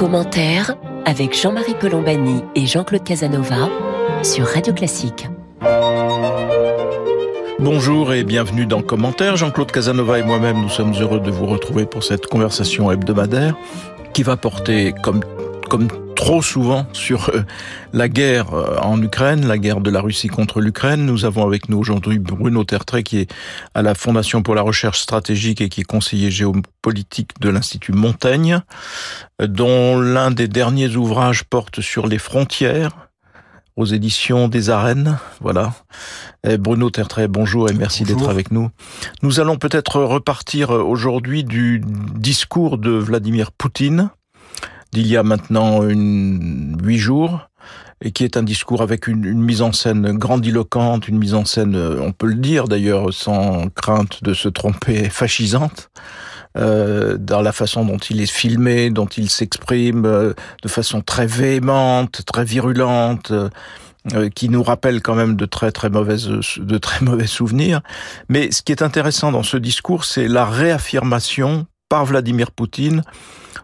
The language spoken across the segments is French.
Commentaire avec Jean-Marie Colombani et Jean-Claude Casanova sur Radio Classique. Bonjour et bienvenue dans Commentaire. Jean-Claude Casanova et moi-même, nous sommes heureux de vous retrouver pour cette conversation hebdomadaire qui va porter, comme, comme trop souvent sur euh, la guerre euh, en Ukraine, la guerre de la Russie contre l'Ukraine. Nous avons avec nous aujourd'hui Bruno Tertrais qui est à la Fondation pour la recherche stratégique et qui est conseiller géopolitique de l'Institut Montaigne, dont l'un des derniers ouvrages porte sur les frontières aux éditions des arènes. Voilà. Bruno Tertrais, bonjour et merci d'être avec nous. Nous allons peut-être repartir aujourd'hui du discours de Vladimir Poutine d'il y a maintenant huit jours, et qui est un discours avec une, mise en scène grandiloquente, une mise en scène, euh, on peut le dire d'ailleurs, sans crainte de se tromper, fascisante. Euh, dans la façon dont il est filmé, dont il s'exprime, euh, de façon très véhémente, très virulente, qui nous rappelle quand même de très très mauvaises de très mauvais souvenirs. Mais ce qui est intéressant dans ce discours, c'est la réaffirmation par Vladimir Poutine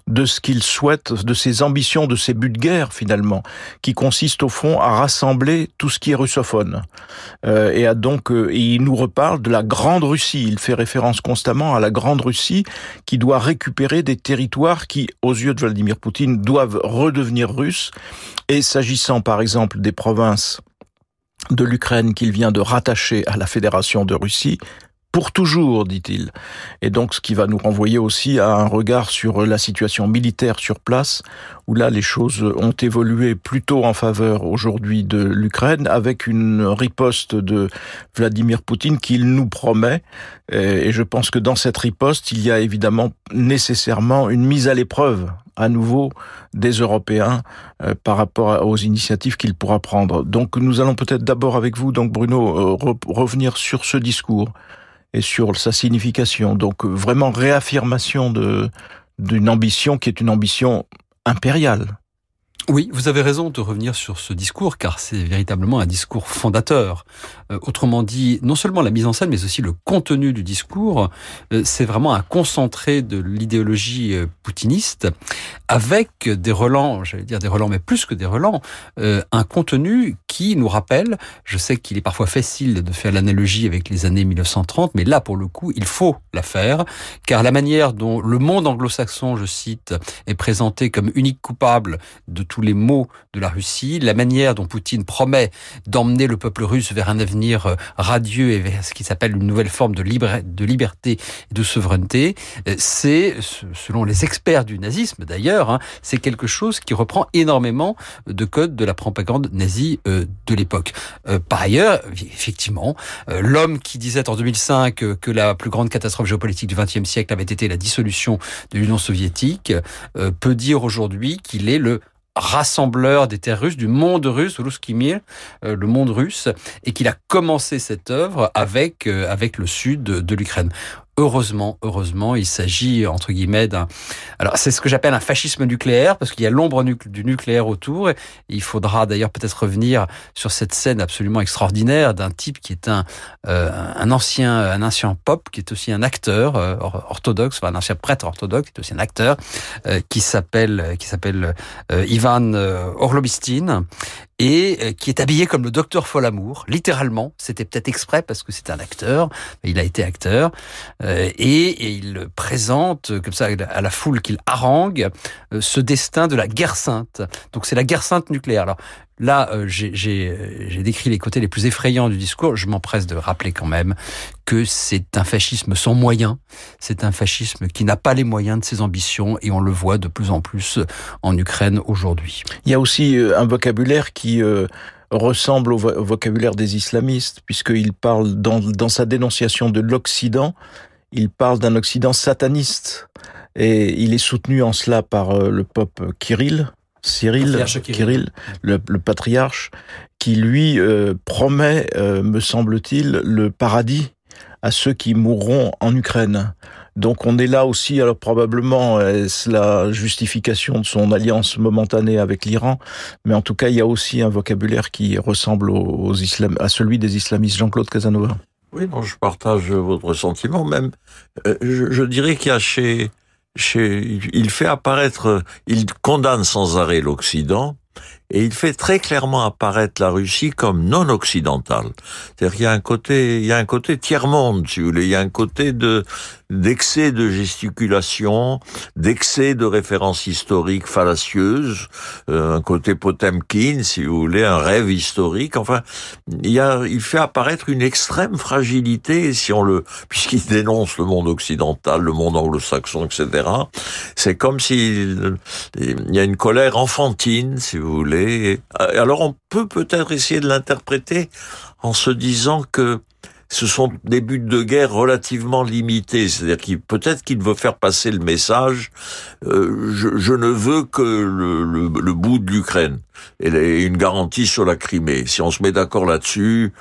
de ce qu'il souhaite, de ses ambitions, de ses buts de guerre finalement, qui consiste au fond à rassembler tout ce qui est russophone. Euh, et donc, euh, il nous reparle de la Grande Russie. Il fait référence constamment à la Grande Russie qui doit récupérer des territoires qui, aux yeux de Vladimir Poutine, doivent redevenir russes. Et s'agissant par exemple des provinces de l'Ukraine qu'il vient de rattacher à la Fédération de Russie, pour toujours, dit-il. Et donc, ce qui va nous renvoyer aussi à un regard sur la situation militaire sur place, où là, les choses ont évolué plutôt en faveur aujourd'hui de l'Ukraine, avec une riposte de Vladimir Poutine qu'il nous promet. Et je pense que dans cette riposte, il y a évidemment nécessairement une mise à l'épreuve à nouveau des Européens euh, par rapport aux initiatives qu'il pourra prendre. Donc nous allons peut-être d'abord avec vous, donc Bruno, euh, revenir sur ce discours et sur sa signification. Donc vraiment réaffirmation d'une ambition qui est une ambition impériale. Oui, vous avez raison de revenir sur ce discours, car c'est véritablement un discours fondateur. Euh, autrement dit, non seulement la mise en scène, mais aussi le contenu du discours, euh, c'est vraiment un concentré de l'idéologie euh, poutiniste, avec des relents, j'allais dire des relents, mais plus que des relents, un contenu qui nous rappelle, je sais qu'il est parfois facile de faire l'analogie avec les années 1930, mais là, pour le coup, il faut la faire, car la manière dont le monde anglo-saxon, je cite, est présenté comme unique coupable de tous les maux de la Russie, la manière dont Poutine promet d'emmener le peuple russe vers un avenir euh, radieux et vers ce qui s'appelle une nouvelle forme de, liberté et de souveraineté, euh, c'est, selon les experts du nazisme d'ailleurs, hein, c'est quelque chose qui reprend énormément de codes de la propagande nazie euh, de l'époque. Par ailleurs, effectivement, l'homme qui disait en 2005 que la plus grande catastrophe géopolitique du XXe siècle avait été la dissolution de l'Union soviétique peut dire aujourd'hui qu'il est le rassembleur des terres russes, du monde russe, Ruskimir, euh, le monde russe, et qu'il a commencé cette œuvre avec, euh, avec le sud de l'Ukraine. Heureusement, heureusement, il s'agit entre guillemets d'un. Alors, c'est ce que j'appelle un fascisme nucléaire parce qu'il y a l'ombre du nucléaire autour. il faudra d'ailleurs peut-être revenir sur cette scène absolument extraordinaire d'un type qui est un euh, un ancien un ancien pop qui est aussi un acteur euh, orthodoxe, enfin un ancien prêtre orthodoxe qui est aussi un acteur euh, qui s'appelle qui s'appelle Ivan Orlobistin et euh, qui est habillé comme le docteur Folamour, littéralement. C'était peut-être exprès parce que c'est un acteur, il a été acteur, euh, et, il présente comme ça à la foule qu'il harangue euh, ce destin de la guerre sainte. Donc c'est la guerre sainte nucléaire. Alors Là, euh, j'ai décrit les côtés les plus effrayants du discours. Je m'empresse de rappeler quand même que c'est un fascisme sans moyens. C'est un fascisme qui n'a pas les moyens de ses ambitions et on le voit de plus en plus en Ukraine aujourd'hui. Il y a aussi euh, un vocabulaire qui euh, ressemble au, vocabulaire des islamistes, puisqu'il parle dans, sa dénonciation de l'Occident, il parle d'un Occident sataniste. Et il est soutenu en cela par le pope Kirill, Cyril, Kirill, le, patriarche, qui lui euh, promet, euh, me semble-t-il, le paradis à ceux qui mourront en Ukraine. Donc on est là aussi, alors probablement est-ce la justification de son alliance momentanée avec l'Iran, mais en tout cas il y a aussi un vocabulaire qui ressemble aux, islam, à celui des islamistes. Jean-Claude Casanova. Oui, je partage votre sentiment même. Euh, je, je dirais qu'il y a chez il fait apparaître, il condamne sans arrêt l'Occident, et il fait très clairement apparaître la Russie comme non occidentale. C'est-à-dire qu'il y a un côté, il y a un côté tiers monde, si vous voulez. Il y a un côté de d'excès de gesticulation, d'excès de références historiques fallacieuses, euh, un côté Potemkin, si vous voulez, un rêve historique. Enfin, il y a, il fait apparaître une extrême fragilité, si on le, puisqu'il dénonce le monde occidental, le monde anglo-saxon, etc. C'est comme s'il il y a une colère enfantine, si vous voulez alors on peut peut-être essayer de l'interpréter en se disant que ce sont des buts de guerre relativement limités. C'est-à-dire qu'il peut-être qu'il veut faire passer le message euh, je, ne veux que le, bout de l'Ukraine et une garantie sur la Crimée. Si on se met d'accord là-dessus,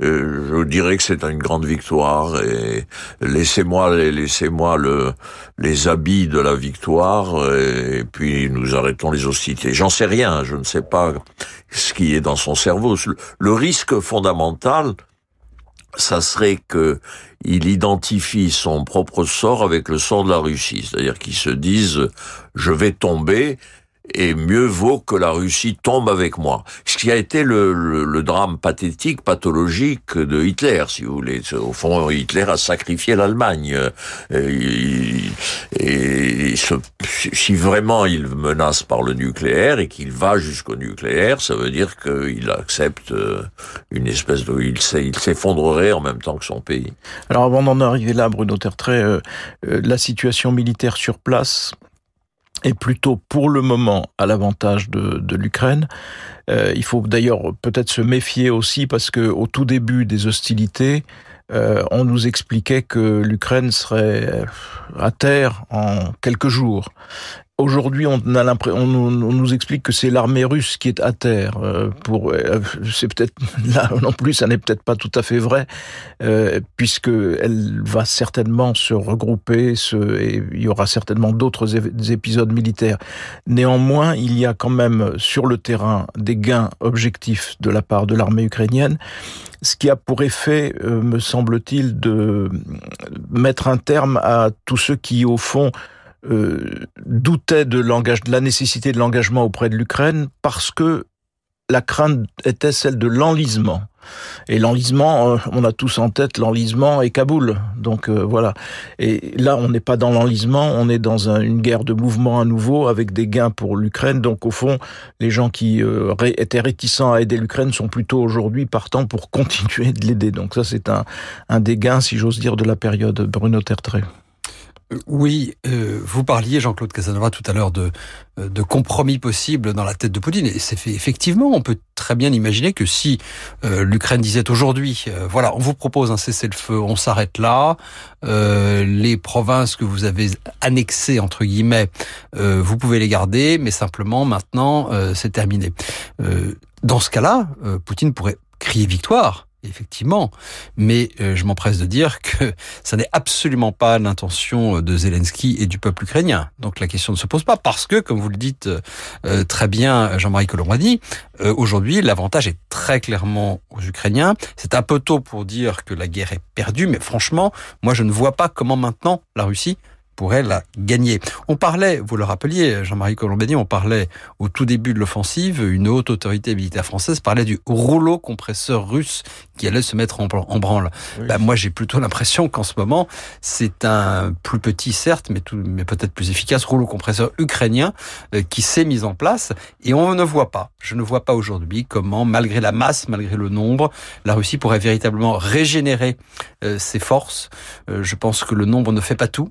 je dirais que c'est une grande victoire et laissez-moi laissez-moi le les habits de la victoire et, puis nous arrêtons les hostilités. J'en sais rien, je ne sais pas ce qui est dans son cerveau. Le risque fondamental, ça serait que il identifie son propre sort avec le sort de la Russie, c'est-à-dire qu'il se dise je vais tomber et mieux vaut que la Russie tombe avec moi. Ce qui a été le, le, drame pathétique, pathologique de Hitler, si vous voulez. Au fond, Hitler a sacrifié l'Allemagne. Et, et, si vraiment il menace par le nucléaire et qu'il va jusqu'au nucléaire, ça veut dire qu'il accepte euh, une espèce de... Il s'effondrerait en même temps que son pays. Alors avant d'en arriver là, Bruno Tertrais, euh, euh, la situation militaire sur place est plutôt pour le moment à l'avantage de, l'Ukraine. Euh, il faut d'ailleurs peut-être se méfier aussi parce que au tout début des hostilités, euh, on nous expliquait que l'Ukraine serait à terre en quelques jours. Aujourd'hui, on a on, nous explique que c'est l'armée russe qui est à terre. Euh, pour, euh, c'est peut-être là non plus, ça n'est peut-être pas tout à fait vrai, euh, puisque elle va certainement se regrouper, se, et il y aura certainement d'autres épisodes militaires. Néanmoins, il y a quand même sur le terrain des gains objectifs de la part de l'armée ukrainienne, ce qui a pour effet, euh, me semble-t-il, de mettre un terme à tous ceux qui, au fond, euh, doutait de, de la nécessité de l'engagement auprès de l'Ukraine parce que la crainte était celle de l'enlisement. Et l'enlisement, euh, on a tous en tête l'enlisement et Kaboul. Donc euh, voilà. Et là, on n'est pas dans l'enlisement, on est dans une guerre de mouvement à nouveau avec des gains pour l'Ukraine. Donc au fond, les gens qui étaient réticents à aider l'Ukraine sont plutôt aujourd'hui partants pour continuer de l'aider. Donc ça, c'est un, un des gains, si j'ose dire, de la période Bruno Tertré. Oui, euh, vous parliez, Jean-Claude Casanova, tout à l'heure de, euh, de compromis possibles dans la tête de Poutine. Et c'est fait effectivement, on peut très bien imaginer que si euh, l'Ukraine disait aujourd'hui, voilà, on vous propose un cessez-le-feu, on s'arrête là, les provinces que vous avez annexées entre guillemets, vous pouvez les garder, mais simplement maintenant c'est terminé. dans ce cas-là, Poutine pourrait crier victoire effectivement. Mais euh, je m'empresse de dire que ça n'est absolument pas l'intention de Zelensky et du peuple ukrainien. Donc la question ne se pose pas parce que, comme vous le dites euh, très bien, Jean-Marie Colombrani, euh, aujourd'hui l'avantage est très clairement aux Ukrainiens. C'est un peu tôt pour dire que la guerre est perdue, mais franchement, moi je ne vois pas comment maintenant la Russie pourrait la gagner. On parlait, vous le rappeliez, Jean-Marie Colombani, on parlait au tout début de l'offensive, une haute autorité militaire française parlait du rouleau compresseur russe qui allait se mettre en, branle. Ben, moi, j'ai plutôt l'impression qu'en ce moment, c'est un plus petit, certes, mais, mais peut-être plus efficace rouleau compresseur ukrainien euh, qui s'est mis en place et on ne voit pas. Je ne vois pas aujourd'hui comment, malgré la masse, malgré le nombre, la Russie pourrait véritablement régénérer ses forces. Euh, je pense que le nombre ne fait pas tout.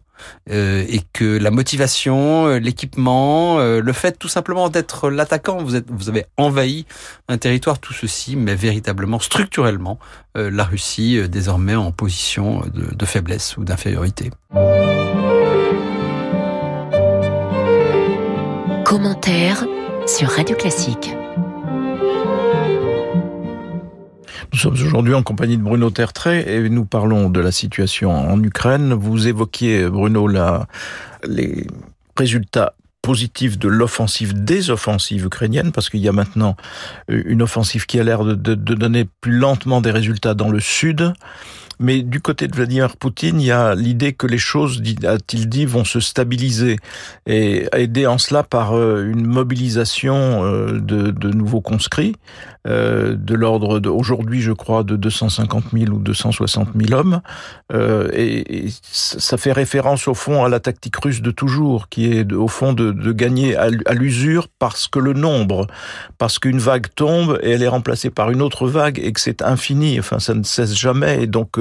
Euh, et que la motivation, euh, l'équipement, euh, le fait tout simplement d'être l'attaquant, vous avez envahi un territoire, tout ceci mais véritablement, structurellement, la Russie désormais en position de, de faiblesse ou d'infériorité. Commentaire sur Radio Classique. Nous sommes aujourd'hui en compagnie de Bruno Tertrais et nous parlons de la situation en Ukraine. Vous évoquiez, Bruno, les résultats positive de l'offensive des offensives ukrainiennes, parce qu'il y a maintenant une offensive qui a l'air de, de, de donner plus lentement des résultats dans le sud. Mais du côté de Vladimir Poutine, il y a l'idée que les choses, a-t-il dit, vont se stabiliser et aider en cela par euh, une mobilisation euh, de, de nouveaux conscrits euh, de l'ordre aujourd'hui, je crois, de 250 000 ou 260 000 hommes. et, et, ça fait référence au fond à la tactique russe de toujours, qui est au fond de, de gagner à, l'usure parce que le nombre, parce qu'une vague tombe et elle est remplacée par une autre vague et que c'est infini. Enfin, ça ne cesse jamais. Et donc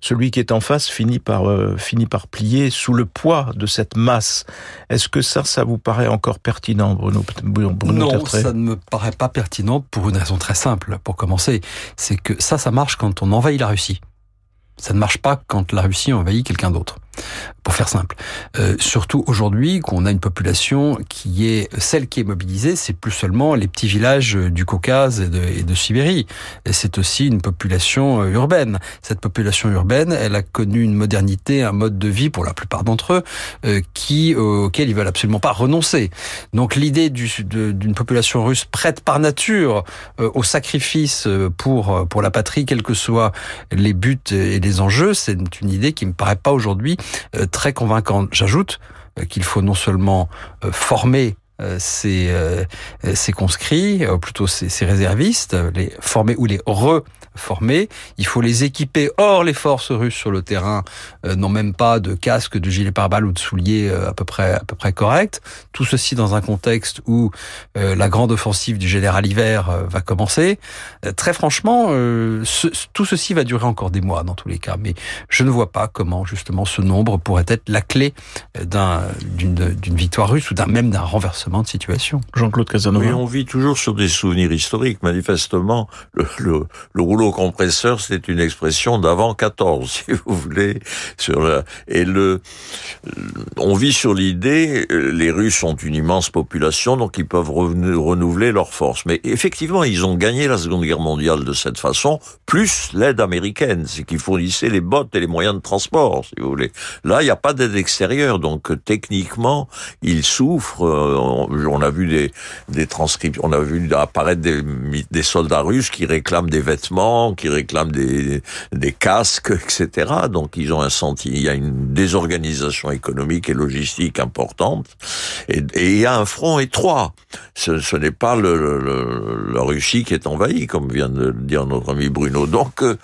celui qui est en face finit par euh, finit par plier sous le poids de cette masse. Est-ce que ça, ça vous paraît encore pertinent, Bruno, Bruno Non, Tertrais? ça ne me paraît pas pertinent pour une raison très simple. Pour commencer, c'est que ça, ça marche quand on envahit la Russie. Ça ne marche pas quand la Russie envahit quelqu'un d'autre pour faire simple. Euh, surtout aujourd'hui, qu'on a une population qui est celle qui est mobilisée, c'est plus seulement les petits villages du Caucase et de, et de Sibérie. C'est aussi une population euh, urbaine. Cette population urbaine, elle a connu une modernité, un mode de vie pour la plupart d'entre eux, euh, qui auquel ils veulent absolument pas renoncer. Donc l'idée d'une population russe prête par nature euh, au sacrifice pour pour la patrie, quels que soient les buts et les enjeux, c'est une idée qui me paraît pas aujourd'hui euh, très convaincante. J'ajoute euh, qu'il faut non seulement euh, former ces, ces conscrits, plutôt ces, ces réservistes, les former ou les re formés. Il faut les équiper. Or, les forces russes sur le terrain euh, n'ont même pas de casque, de gilet pare-balles ou de souliers euh, à peu près à peu près corrects. Tout ceci dans un contexte où euh, la grande offensive du général Hiver va commencer. très franchement, ce, tout ceci va durer encore des mois dans tous les cas. Mais je ne vois pas comment justement ce nombre pourrait être la clé d'une victoire russe ou d'un même d'un renversement de situation. Jean-Claude Casanova. Oui, on vit toujours sur des souvenirs historiques. Manifestement, le, le, le rouleau compresseur, c'est une expression d'avant 14, si vous voulez. Sur et le, on vit sur l'idée, les Russes ont une immense population, donc ils peuvent renouveler leurs forces. Mais effectivement, ils ont gagné la Seconde Guerre mondiale de cette façon, plus l'aide américaine, c'est qu'ils fournissaient les bottes et les moyens de transport, si vous voulez. Là, il n'y a pas d'aide extérieure, donc techniquement, ils souffrent. On a vu des, des transcriptions, on a vu apparaître des, soldats russes qui réclament des vêtements qui réclament des, des casques, etc. Donc ils ont un senti, il y a une désorganisation économique et logistique importante, et, il y a un front étroit. Ce, n'est pas la Russie qui est envahie, comme vient de le dire notre ami Bruno. Donc euh,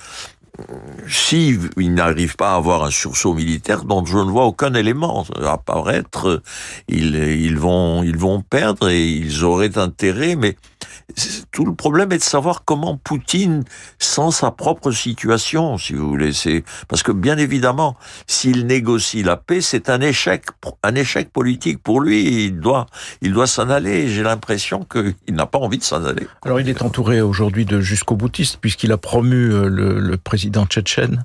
si ils n'arrivent pas à avoir un sursaut militaire dont je ne vois aucun élément apparaître, ils, ils vont ils vont perdre et ils auraient intérêt, mais tout le problème est de savoir comment Poutine sent sa propre situation, si vous voulez. Parce que bien évidemment, s'il négocie la paix, c'est un échec, un échec politique pour lui. Il doit, il doit s'en aller. J'ai l'impression qu'il n'a pas envie de s'en aller. Alors, il est entouré aujourd'hui de jusqu'au boutiste puisqu'il a promu euh, le président tchétchène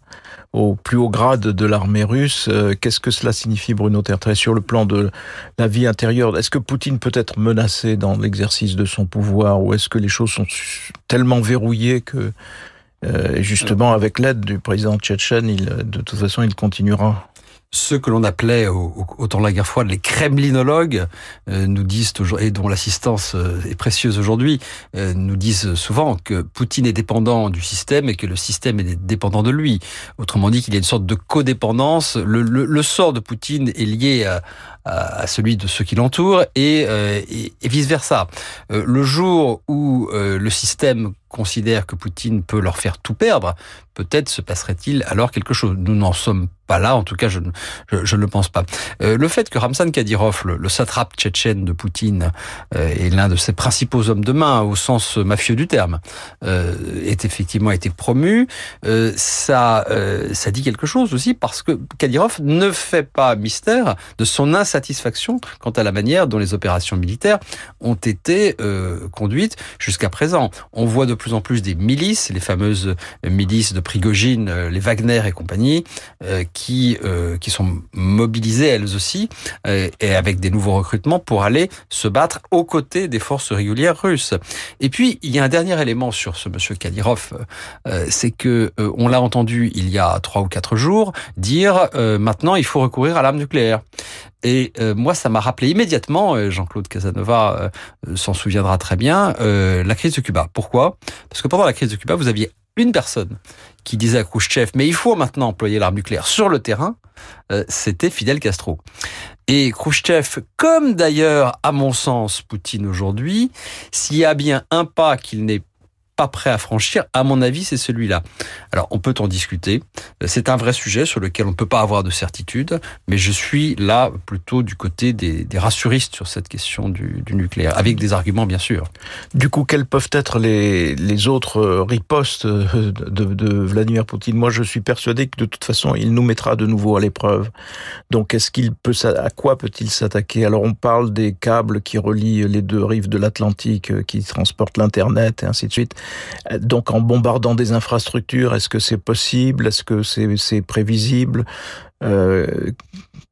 au plus haut grade de l'armée russe. Euh, qu'est-ce que cela signifie, Bruno Tertrais, sur le plan de la vie intérieure? Est-ce que Poutine peut être menacé dans l'exercice de son pouvoir ou est-ce que les choses sont tellement verrouillées que, euh, justement, avec l'aide du président tchétchène, il, de toute façon, il continuera? Ceux que l'on appelait au, temps de la guerre froide les kremlinologues euh, nous disent toujours et dont l'assistance euh, est précieuse aujourd'hui euh, nous disent souvent que Poutine est dépendant du système et que le système est dépendant de lui. Autrement dit qu'il y a une sorte de codépendance. Le, le, le sort de Poutine est lié à, à, celui de ceux qui l'entourent et, et, et vice versa. le jour où le système considère que Poutine peut leur faire tout perdre, peut-être se passerait-il alors quelque chose. Nous n'en sommes pas là, en tout cas, je, je, ne le pense pas. Euh, le fait que Ramzan Kadyrov, le, satrape tchétchène de Poutine, euh, est l'un de ses principaux hommes de main, au sens mafieux du terme, euh, est effectivement été promu, euh, ça, euh, ça dit quelque chose aussi, parce que Kadyrov ne fait pas mystère de son insatisfaction quant à la manière dont les opérations militaires ont été conduites jusqu'à présent. On voit de plus en plus des milices, les fameuses milices de Prigogine, euh, les Wagner et compagnie, euh, qui euh, qui sont mobilisées elles aussi et avec des nouveaux recrutements pour aller se battre aux côtés des forces régulières russes. Et puis il y a un dernier élément sur ce monsieur Kadyrov, c'est que on l'a entendu il y a trois ou quatre jours dire maintenant il faut recourir à l'arme nucléaire. Et euh, moi, ça m'a rappelé immédiatement, euh, Jean-Claude Casanova euh, s'en souviendra très bien, la crise de Cuba. Pourquoi? Parce que pendant la crise de Cuba, vous aviez une personne qui disait à Khrushchev, mais il faut maintenant employer l'arme nucléaire sur le terrain, c'était Fidel Castro. Et Khrushchev, comme d'ailleurs, à mon sens, Poutine aujourd'hui, s'il y a bien un pas qu'il n'est pas prêt à franchir, à mon avis, c'est celui-là. Alors, on peut en discuter. C'est un vrai sujet sur lequel on ne peut pas avoir de certitude, mais je suis là plutôt du côté des, rassuristes sur cette question du, nucléaire, avec des arguments, bien sûr. Du coup, quelles peuvent être les, autres ripostes de, de Vladimir Poutine? Moi, je suis persuadé que de toute façon, il nous mettra de nouveau à l'épreuve. Donc, est-ce qu'il peut, à quoi peut-il s'attaquer? Alors, on parle des câbles qui relient les deux rives de l'Atlantique, qui transportent l'Internet et ainsi de suite. Donc en bombardant des infrastructures, est-ce que c'est possible? Est-ce que c'est prévisible? Euh,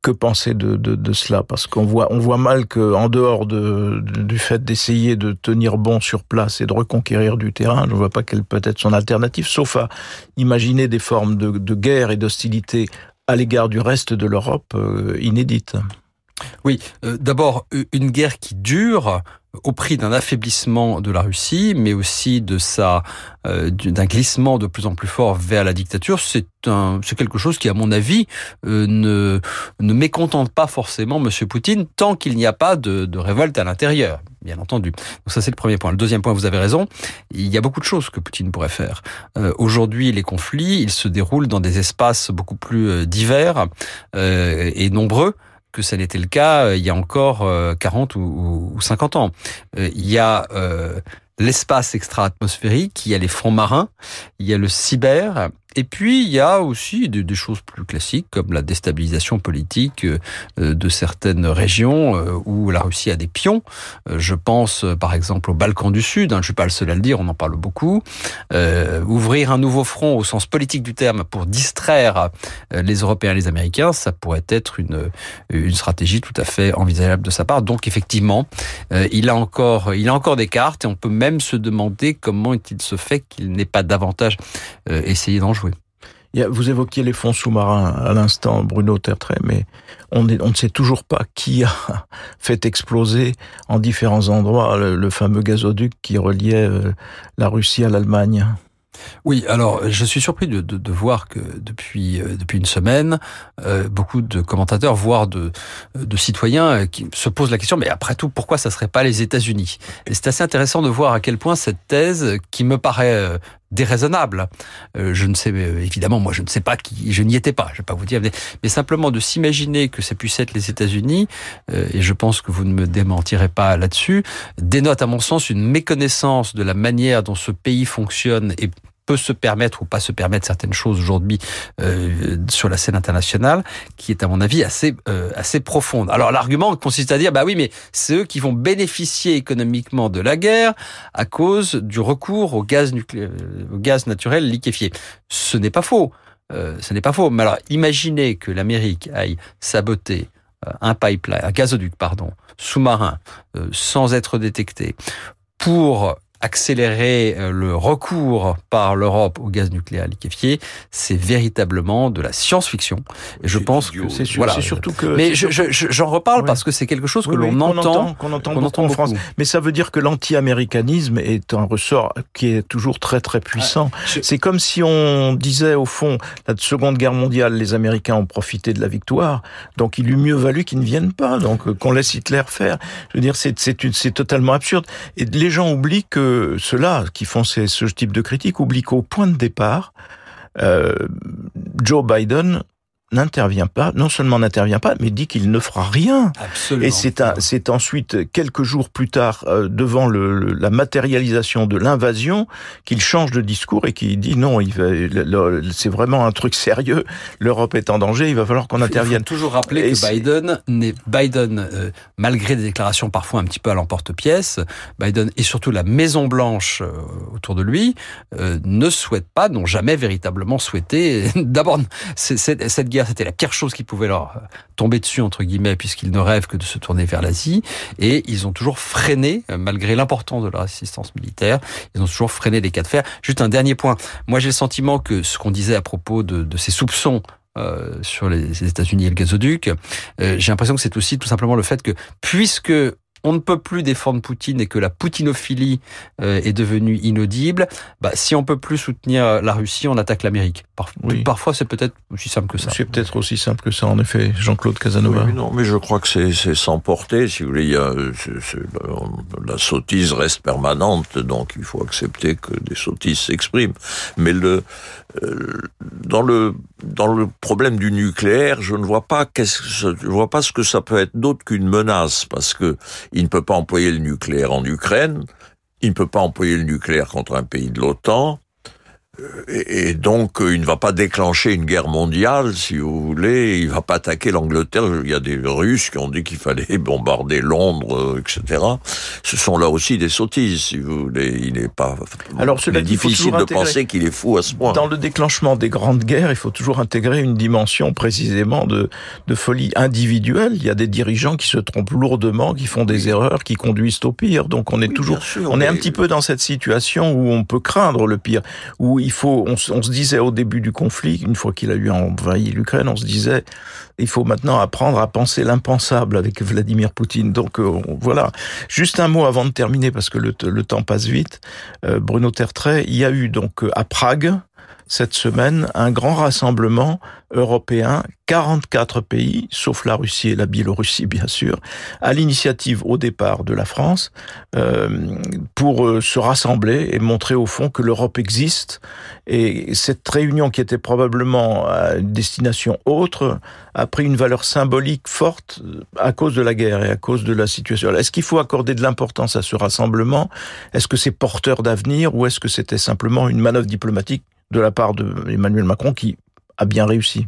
que penser de, cela? Parce qu'on voit, on voit mal que, en dehors de, du fait d'essayer de tenir bon sur place et de reconquérir du terrain, je ne vois pas quelle peut être son alternative, sauf à imaginer des formes de, guerre et d'hostilité à l'égard du reste de l'Europe euh, inédites. Oui, euh, d'abord une guerre qui dure au prix d'un affaiblissement de la Russie, mais aussi de sa euh, d'un glissement de plus en plus fort vers la dictature, c'est un c'est quelque chose qui, à mon avis, euh, ne ne mécontente pas forcément Monsieur Poutine tant qu'il n'y a pas de, de révolte à l'intérieur, bien entendu. Donc ça c'est le premier point. Le deuxième point, vous avez raison, il y a beaucoup de choses que Poutine pourrait faire. Euh, Aujourd'hui, les conflits, ils se déroulent dans des espaces beaucoup plus euh, divers euh, et nombreux que ça n'était le cas euh, il y a encore 40 euh, ou, 50 ans. Euh, il y a l'espace extra-atmosphérique, il y a les fonds marins, il y a le cyber, et puis, il y a aussi des, choses plus classiques, comme la déstabilisation politique euh, de certaines régions euh, où la Russie a des pions. Euh, je pense, par exemple, au Balkan du Sud. Hein, je ne suis pas le seul à le dire, on en parle beaucoup. ouvrir un nouveau front au sens politique du terme pour distraire les Européens et les Américains, ça pourrait être une, une stratégie tout à fait envisageable de sa part. Donc, effectivement, il a encore, il a encore des cartes et on peut même se demander comment il se fait qu'il n'ait pas davantage essayé d'en jouer. Vous évoquiez les fonds sous-marins à l'instant, Bruno Tertrais, mais on, ne sait toujours pas qui a fait exploser en différents endroits le, fameux gazoduc qui reliait euh, la Russie à l'Allemagne. Oui, alors je suis surpris de, voir que depuis euh, depuis une semaine, euh, beaucoup de commentateurs, voire de, citoyens, se posent la question mais après tout, pourquoi ça serait pas les États-Unis? C'est assez intéressant de voir à quel point cette thèse, qui me paraît déraisonnable. je ne sais évidemment, moi je ne sais pas qui, je n'y étais pas, je vais pas vous dire, mais, simplement de s'imaginer que ça puisse être les États-Unis, et je pense que vous ne me démentirez pas là-dessus, dénote à mon sens une méconnaissance de la manière dont ce pays fonctionne et peut se permettre ou pas se permettre certaines choses aujourd'hui euh, sur la scène internationale, qui est à mon avis assez euh, assez profonde. Alors l'argument consiste à dire bah oui mais c'est eux qui vont bénéficier économiquement de la guerre à cause du recours au gaz nucléaire, euh, au gaz naturel liquéfié. Ce n'est pas faux. Euh, ce n'est pas faux. Mais alors imaginez que l'Amérique aille saboter euh, un pipeline, un gazoduc pardon, sous-marin sans être détecté pour accélérer euh, le recours par l'Europe au gaz nucléaire liquéfié, c'est véritablement de la science-fiction. Et je pense que c'est voilà. surtout que. Mais j'en je, je, reparle parce que c'est quelque chose que l'on entend, qu'on entend, qu entend, en France. Mais ça veut dire que l'anti-américanisme est un ressort qui est toujours très très puissant. Ah, c'est comme si on disait au fond, la Seconde Guerre mondiale, les Américains ont profité de la victoire, donc il eût mieux valu qu'ils ne viennent pas, donc euh, qu'on laisse Hitler faire. Je veux dire, c'est totalement absurde. Et les gens oublient que ceux-là qui font ce type de critique oublient qu'au point de départ, euh, Joe Biden n'intervient pas, non seulement n'intervient pas, mais dit qu'il ne fera rien. Absolument. Et c'est c'est ensuite quelques jours plus tard, euh, devant le, la matérialisation de l'invasion, qu'il change de discours et qu'il dit non, il c'est vraiment un truc sérieux. L'Europe est en danger, il va falloir qu'on intervienne. Il faut toujours rappeler que Biden n'est Biden, euh, malgré des déclarations parfois un petit peu à l'emporte-pièce, Biden et surtout la Maison Blanche euh, autour de lui ne souhaitent pas, n'ont jamais véritablement souhaité. D'abord, cette guerre c'était la pire chose qui pouvait leur euh, tomber dessus, entre guillemets, puisqu'ils ne rêvent que de se tourner vers l'Asie. Et ils ont toujours freiné, euh, malgré l'importance de leur assistance militaire, ils ont toujours freiné les cas de fer. Juste un dernier point. Moi, j'ai le sentiment que ce qu'on disait à propos de, de ces soupçons sur les États-Unis et le gazoduc. J'ai l'impression que c'est aussi tout simplement le fait que puisque on ne peut plus défendre Poutine et que la poutinophilie euh, est devenue inaudible, bah, si on peut plus soutenir la Russie, on attaque l'Amérique. Parfois, c'est peut-être aussi simple que ça. C'est peut-être aussi simple que ça, en effet, Jean-Claude Casanova. mais non, mais je crois que c'est sans porter. Si vous voulez, il y a, la sottise reste permanente, donc il faut accepter que des sottises s'expriment. Mais le, euh, dans le dans le problème du nucléaire, je ne vois pas qu'est-ce vois pas ce que ça peut être d'autre qu'une menace parce que il ne peut pas employer le nucléaire en Ukraine, il ne peut pas employer le nucléaire contre un pays de l'OTAN, et, donc, euh, il ne va pas déclencher une guerre mondiale, si vous voulez. Il va pas attaquer l'Angleterre. Il y a des Russes qui ont dit qu'il fallait bombarder Londres, euh, etc. Ce sont là aussi des sottises, si vous voulez. Il n'est pas. Alors, c'est difficile de penser qu'il est fou à ce point. Dans le déclenchement des grandes guerres, il faut toujours intégrer une dimension précisément de, de folie individuelle. Il y a des dirigeants qui se trompent lourdement, qui font des erreurs, qui conduisent au pire. Donc, on est toujours, on est un petit peu dans cette situation où on peut craindre le pire, où on, se disait au début du conflit, une fois qu'il a eu envahi l'Ukraine, on se disait, il faut maintenant apprendre à penser l'impensable avec Vladimir Poutine. Donc euh, voilà. Juste un mot avant de terminer parce que le, temps passe vite. Euh, Bruno Tertrais, il y a eu donc euh, à Prague cette semaine un grand rassemblement européen, 44 pays, sauf la Russie et la Biélorussie bien sûr, à l'initiative au départ de la France, euh, pour euh, se rassembler et montrer au fond que l'Europe existe. Et cette réunion qui était probablement à une destination autre a pris une valeur symbolique forte à cause de la guerre et à cause de la situation. Est-ce qu'il faut accorder de l'importance à ce rassemblement? Est-ce que c'est porteur d'avenir ou est-ce que c'était simplement une manœuvre diplomatique de la part d'Emmanuel Macron qui a bien réussi.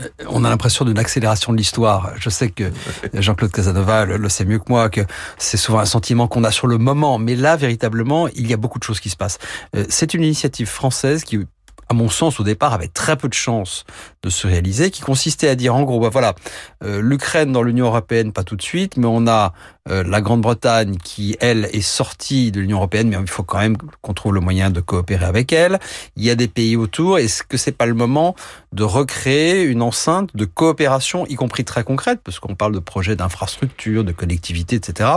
Euh, on a l'impression d'une accélération de l'histoire. Je sais que Jean-Claude Casanova le, sait mieux que moi, que c'est souvent un sentiment qu'on a sur le moment. Mais là, véritablement, il y a beaucoup de choses qui se passent. Euh, c'est une initiative française qui à mon sens, au départ, avait très peu de chances de se réaliser, qui consistait à dire, en gros, bah voilà, euh, l'Ukraine dans l'Union européenne, pas tout de suite, mais on a euh, la Grande-Bretagne qui, elle, est sortie de l'Union européenne, mais il faut quand même qu'on trouve le moyen de coopérer avec elle. Il y a des pays autour. Est-ce que c'est pas le moment de recréer une enceinte de coopération, y compris très concrète, parce qu'on parle de projets d'infrastructure, de connectivité, etc.,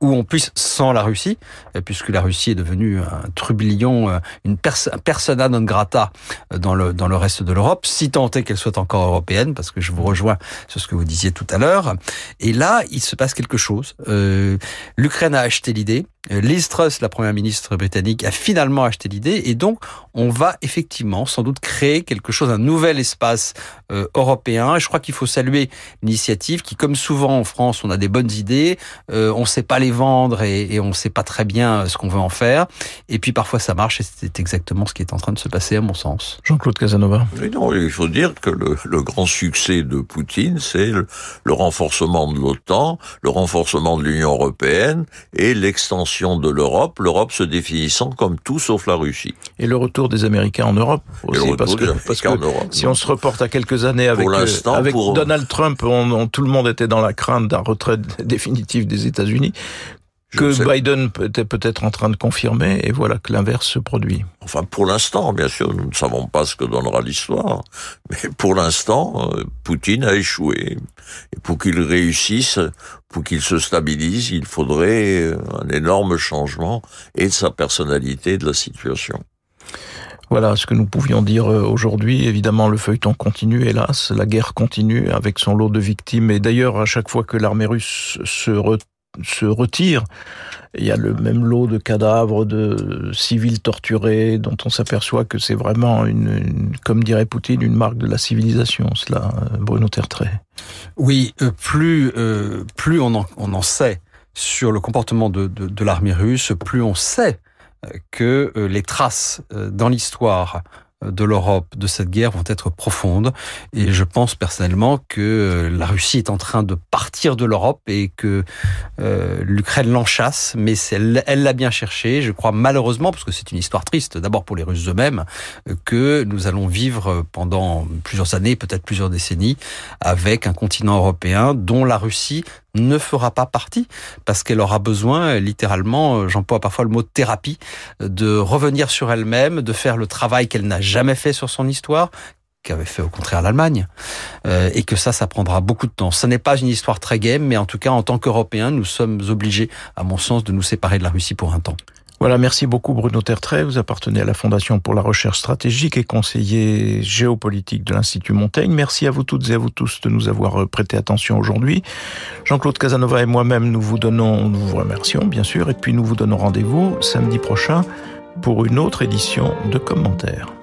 où on puisse, sans la Russie, euh, puisque la Russie est devenue un trublion, une persona non grata dans le, dans le reste de l'Europe, si tant est qu'elle soit encore européenne, parce que je vous rejoins sur ce que vous disiez tout à l'heure. Et là, il se passe quelque chose. Euh, L'Ukraine a acheté l'idée. Euh, Liz Truss, la première ministre britannique, a finalement acheté l'idée et donc on va effectivement sans doute créer quelque chose, un nouvel espace euh, européen. Et je crois qu'il faut saluer l'initiative qui, comme souvent en France, on a des bonnes idées, euh, on ne sait pas les vendre et, et on ne sait pas très bien ce qu'on veut en faire. Et puis parfois ça marche et c'est exactement ce qui est en train de se passer à mon sens. Jean-Claude Casanova. non, il faut dire que le, le grand succès de Poutine, c'est le, le renforcement de l'OTAN, le renforcement de l'Union européenne et l'extension de l'Europe, l'Europe se définissant comme tout sauf la Russie. Et le retour des Américains en Europe aussi, parce que, si on se reporte à quelques années avec, euh, avec Donald Trump, on, tout le monde était dans la crainte d'un retrait définitif des États-Unis que Biden était peut-être en train de confirmer, et voilà que l'inverse se produit. Enfin, pour l'instant, bien sûr, nous ne savons pas ce que donnera l'histoire, mais pour l'instant, euh, Poutine a échoué. Et pour qu'il réussisse, pour qu'il se stabilise, il faudrait euh, un énorme changement et de sa personnalité et de la situation. Voilà ce que nous pouvions dire euh, aujourd'hui. Évidemment, le feuilleton continue, hélas. La guerre continue avec son lot de victimes. Et d'ailleurs, à chaque fois que l'armée russe se, se retire, il y a le même lot de cadavres de civils torturés dont on s'aperçoit que c'est vraiment une, comme dirait Poutine, une marque de la civilisation, cela, euh, Bruno Tertrais. Oui, euh, plus, euh, plus on en, on en sait sur le comportement de, de l'armée russe, plus on sait que les traces dans l'histoire de l'Europe de cette guerre vont être profondes. Et je pense personnellement que la Russie est en train de partir de l'Europe et que euh, l'Ukraine l'enchasse, mais elle l'a bien cherché. Je crois malheureusement, parce que c'est une histoire triste, d'abord pour les Russes eux-mêmes, que nous allons vivre pendant plusieurs années, peut-être plusieurs décennies, avec un continent européen dont la Russie ne fera pas partie parce qu'elle aura besoin, littéralement, j'emploie parfois le mot thérapie, de revenir sur elle-même, de faire le travail qu'elle n'a jamais fait sur son histoire, qu'avait fait au contraire l'Allemagne, euh, et que ça, ça prendra beaucoup de temps. Ce n'est pas une histoire très game, mais en tout cas, en tant qu'Européens, nous sommes obligés, à mon sens, de nous séparer de la Russie pour un temps. Voilà, merci beaucoup Bruno Tertrais. Vous appartenez à la Fondation pour la recherche stratégique et conseiller géopolitique de l'Institut Montaigne. Merci à vous toutes et à vous tous de nous avoir prêté attention aujourd'hui. Jean-Claude Casanova et moi-même, nous vous donnons, nous vous remercions bien sûr, et puis nous vous donnons rendez-vous samedi prochain pour une autre édition de commentaires.